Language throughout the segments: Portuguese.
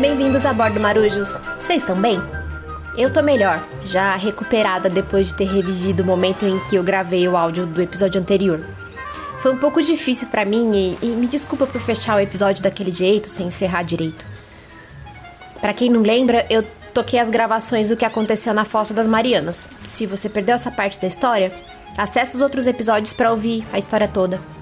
Bem-vindos a bordo, marujos. Vocês estão bem? Eu tô melhor, já recuperada depois de ter revivido o momento em que eu gravei o áudio do episódio anterior. Foi um pouco difícil para mim e, e, me desculpa por fechar o episódio daquele jeito, sem encerrar direito. Para quem não lembra, eu toquei as gravações do que aconteceu na Fossa das Marianas. Se você perdeu essa parte da história, acesse os outros episódios para ouvir a história toda.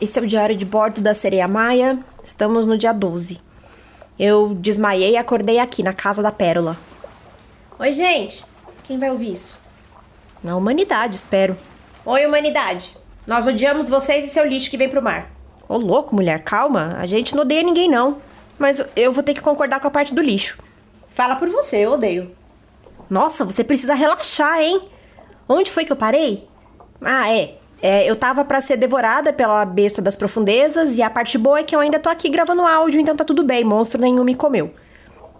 Esse é o diário de bordo da Sereia Maia. Estamos no dia 12. Eu desmaiei e acordei aqui, na casa da Pérola. Oi, gente! Quem vai ouvir isso? Na humanidade, espero. Oi, humanidade! Nós odiamos vocês e seu lixo que vem pro mar. Ô, louco, mulher, calma. A gente não odeia ninguém, não. Mas eu vou ter que concordar com a parte do lixo. Fala por você, eu odeio. Nossa, você precisa relaxar, hein? Onde foi que eu parei? Ah, é. É, eu tava para ser devorada pela besta das profundezas e a parte boa é que eu ainda tô aqui gravando áudio, então tá tudo bem, monstro nenhum me comeu.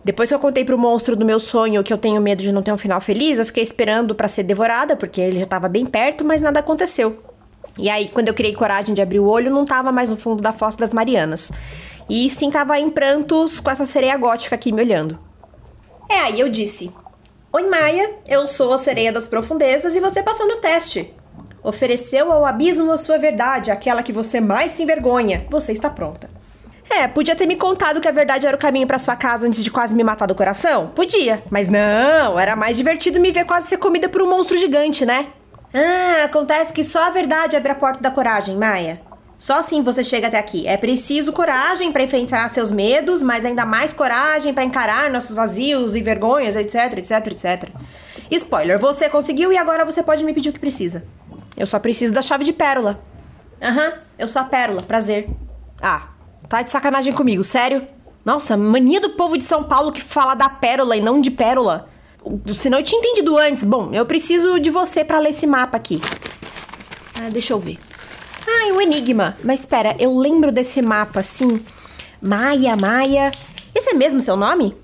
Depois que eu contei pro monstro do meu sonho que eu tenho medo de não ter um final feliz, eu fiquei esperando para ser devorada, porque ele já tava bem perto, mas nada aconteceu. E aí, quando eu criei coragem de abrir o olho, não tava mais no fundo da fossa das Marianas. E sim tava em prantos com essa sereia gótica aqui me olhando. É, aí eu disse: Oi, Maia, eu sou a sereia das profundezas e você passou no teste. Ofereceu ao abismo a sua verdade, aquela que você mais se envergonha. Você está pronta. É, podia ter me contado que a verdade era o caminho para sua casa antes de quase me matar do coração? Podia. Mas não, era mais divertido me ver quase ser comida por um monstro gigante, né? Ah, acontece que só a verdade abre a porta da coragem, Maia. Só assim você chega até aqui. É preciso coragem para enfrentar seus medos, mas ainda mais coragem para encarar nossos vazios e vergonhas, etc, etc, etc. Spoiler, você conseguiu e agora você pode me pedir o que precisa. Eu só preciso da chave de pérola. Aham, uhum, eu sou a pérola, prazer. Ah, tá de sacanagem comigo, sério? Nossa, mania do povo de São Paulo que fala da pérola e não de pérola. Senão eu tinha entendido antes. Bom, eu preciso de você para ler esse mapa aqui. Ah, deixa eu ver. Ah, é um enigma. Mas espera, eu lembro desse mapa, sim. Maia, Maia. Esse é mesmo seu nome?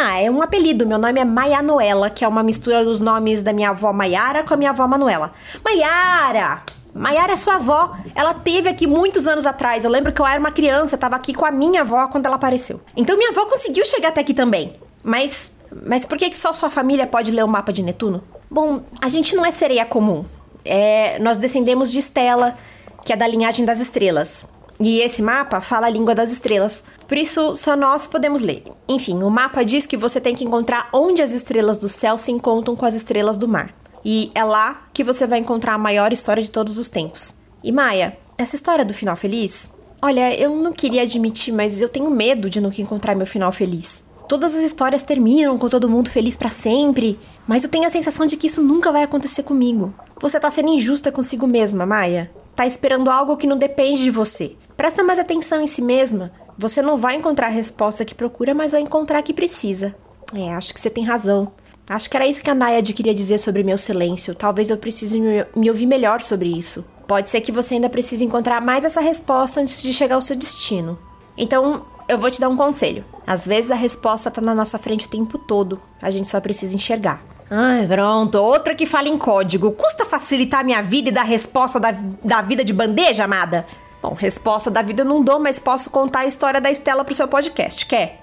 Ah, é um apelido. Meu nome é Maia Noela, que é uma mistura dos nomes da minha avó Maiara com a minha avó Manuela. Maiara! Maiara é sua avó. Ela teve aqui muitos anos atrás. Eu lembro que eu era uma criança, estava aqui com a minha avó quando ela apareceu. Então minha avó conseguiu chegar até aqui também. Mas, mas por que, que só sua família pode ler o mapa de Netuno? Bom, a gente não é sereia comum. É, nós descendemos de Estela, que é da linhagem das estrelas. E esse mapa fala a língua das estrelas. Por isso, só nós podemos ler. Enfim, o mapa diz que você tem que encontrar onde as estrelas do céu se encontram com as estrelas do mar. E é lá que você vai encontrar a maior história de todos os tempos. E Maia, essa história do final feliz? Olha, eu não queria admitir, mas eu tenho medo de nunca encontrar meu final feliz. Todas as histórias terminam com todo mundo feliz para sempre, mas eu tenho a sensação de que isso nunca vai acontecer comigo. Você tá sendo injusta consigo mesma, Maia. Tá esperando algo que não depende de você. Presta mais atenção em si mesma. Você não vai encontrar a resposta que procura, mas vai encontrar a que precisa. É, acho que você tem razão. Acho que era isso que a Nayad queria dizer sobre meu silêncio. Talvez eu precise me, me ouvir melhor sobre isso. Pode ser que você ainda precise encontrar mais essa resposta antes de chegar ao seu destino. Então, eu vou te dar um conselho. Às vezes a resposta tá na nossa frente o tempo todo. A gente só precisa enxergar. Ai, pronto. Outra que fala em código. Custa facilitar minha vida e dar resposta da, da vida de bandeja, amada? Bom, resposta da vida eu não dou, mas posso contar a história da Estela pro seu podcast. Quer?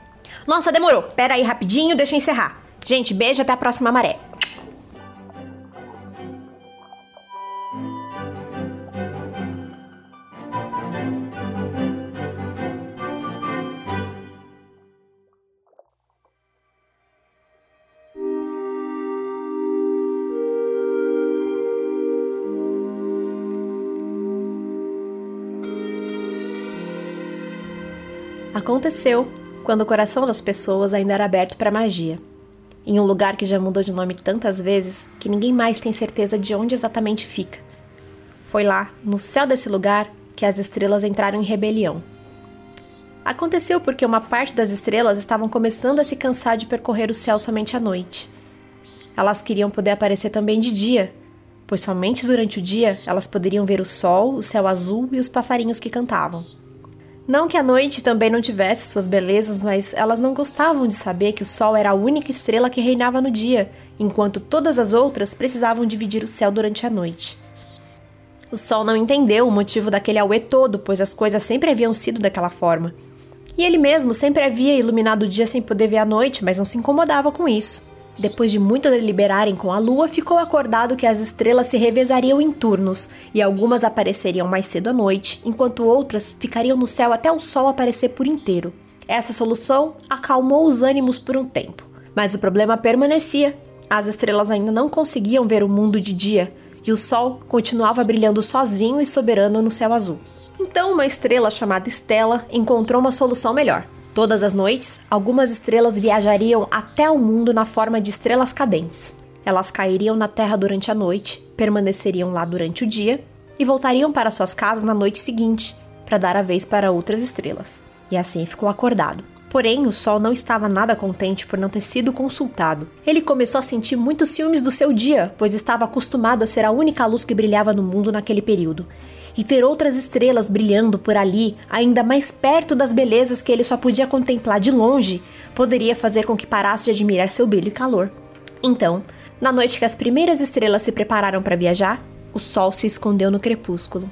Nossa, demorou. Pera aí rapidinho, deixa eu encerrar. Gente, beijo, até a próxima maré. Aconteceu quando o coração das pessoas ainda era aberto para magia. Em um lugar que já mudou de nome tantas vezes que ninguém mais tem certeza de onde exatamente fica. Foi lá, no céu desse lugar, que as estrelas entraram em rebelião. Aconteceu porque uma parte das estrelas estavam começando a se cansar de percorrer o céu somente à noite. Elas queriam poder aparecer também de dia, pois somente durante o dia elas poderiam ver o sol, o céu azul e os passarinhos que cantavam. Não que a noite também não tivesse suas belezas, mas elas não gostavam de saber que o sol era a única estrela que reinava no dia, enquanto todas as outras precisavam dividir o céu durante a noite. O sol não entendeu o motivo daquele auê todo, pois as coisas sempre haviam sido daquela forma. E ele mesmo sempre havia iluminado o dia sem poder ver a noite, mas não se incomodava com isso. Depois de muito deliberarem com a lua, ficou acordado que as estrelas se revezariam em turnos, e algumas apareceriam mais cedo à noite, enquanto outras ficariam no céu até o sol aparecer por inteiro. Essa solução acalmou os ânimos por um tempo, mas o problema permanecia. As estrelas ainda não conseguiam ver o mundo de dia, e o sol continuava brilhando sozinho e soberano no céu azul. Então, uma estrela chamada Estela encontrou uma solução melhor. Todas as noites, algumas estrelas viajariam até o mundo na forma de estrelas cadentes. Elas cairiam na Terra durante a noite, permaneceriam lá durante o dia e voltariam para suas casas na noite seguinte, para dar a vez para outras estrelas. E assim ficou acordado. Porém, o Sol não estava nada contente por não ter sido consultado. Ele começou a sentir muitos ciúmes do seu dia, pois estava acostumado a ser a única luz que brilhava no mundo naquele período e ter outras estrelas brilhando por ali, ainda mais perto das belezas que ele só podia contemplar de longe, poderia fazer com que parasse de admirar seu brilho e calor. Então, na noite que as primeiras estrelas se prepararam para viajar, o sol se escondeu no crepúsculo.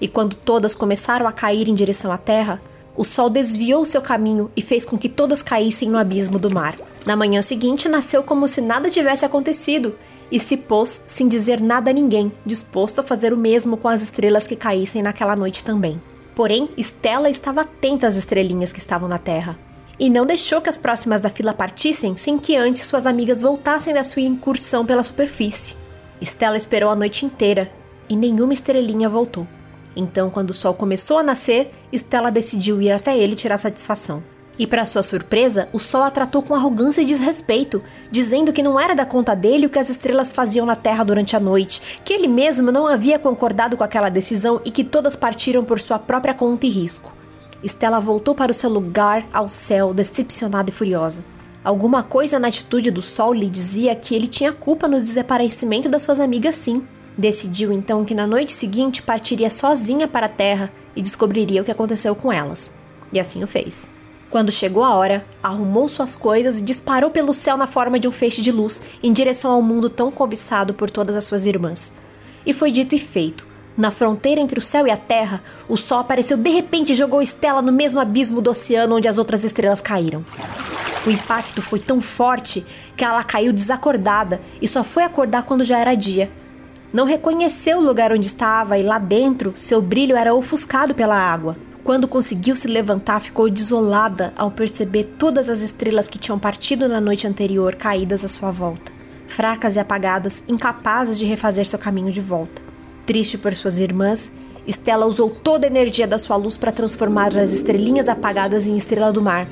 E quando todas começaram a cair em direção à Terra, o sol desviou seu caminho e fez com que todas caíssem no abismo do mar. Na manhã seguinte, nasceu como se nada tivesse acontecido e se pôs sem dizer nada a ninguém, disposto a fazer o mesmo com as estrelas que caíssem naquela noite também. Porém, Stella estava atenta às estrelinhas que estavam na Terra. E não deixou que as próximas da fila partissem sem que antes suas amigas voltassem da sua incursão pela superfície. Stella esperou a noite inteira e nenhuma estrelinha voltou. Então, quando o sol começou a nascer, Stella decidiu ir até ele tirar satisfação. E para sua surpresa, o Sol a tratou com arrogância e desrespeito, dizendo que não era da conta dele o que as estrelas faziam na Terra durante a noite, que ele mesmo não havia concordado com aquela decisão e que todas partiram por sua própria conta e risco. Estela voltou para o seu lugar ao céu, decepcionada e furiosa. Alguma coisa na atitude do Sol lhe dizia que ele tinha culpa no desaparecimento das suas amigas, sim. Decidiu então que na noite seguinte partiria sozinha para a Terra e descobriria o que aconteceu com elas. E assim o fez. Quando chegou a hora, arrumou suas coisas e disparou pelo céu na forma de um feixe de luz em direção ao mundo tão cobiçado por todas as suas irmãs. E foi dito e feito. Na fronteira entre o céu e a terra, o sol apareceu de repente e jogou Estela no mesmo abismo do oceano onde as outras estrelas caíram. O impacto foi tão forte que ela caiu desacordada e só foi acordar quando já era dia. Não reconheceu o lugar onde estava e lá dentro seu brilho era ofuscado pela água. Quando conseguiu se levantar, ficou desolada ao perceber todas as estrelas que tinham partido na noite anterior caídas à sua volta, fracas e apagadas, incapazes de refazer seu caminho de volta. Triste por suas irmãs, Estela usou toda a energia da sua luz para transformar as estrelinhas apagadas em estrela do mar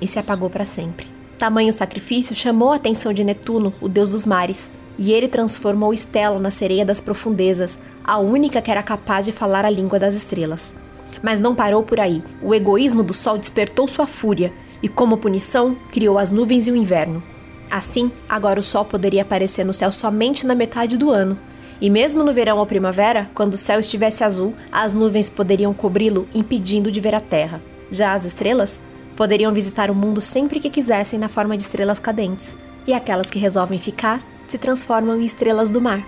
e se apagou para sempre. Tamanho sacrifício chamou a atenção de Netuno, o deus dos mares, e ele transformou Estela na sereia das profundezas, a única que era capaz de falar a língua das estrelas. Mas não parou por aí. O egoísmo do sol despertou sua fúria e, como punição, criou as nuvens e o inverno. Assim, agora o sol poderia aparecer no céu somente na metade do ano. E mesmo no verão ou primavera, quando o céu estivesse azul, as nuvens poderiam cobri-lo, impedindo de ver a terra. Já as estrelas poderiam visitar o mundo sempre que quisessem na forma de estrelas cadentes. E aquelas que resolvem ficar se transformam em estrelas do mar.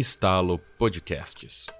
Estalo Podcasts.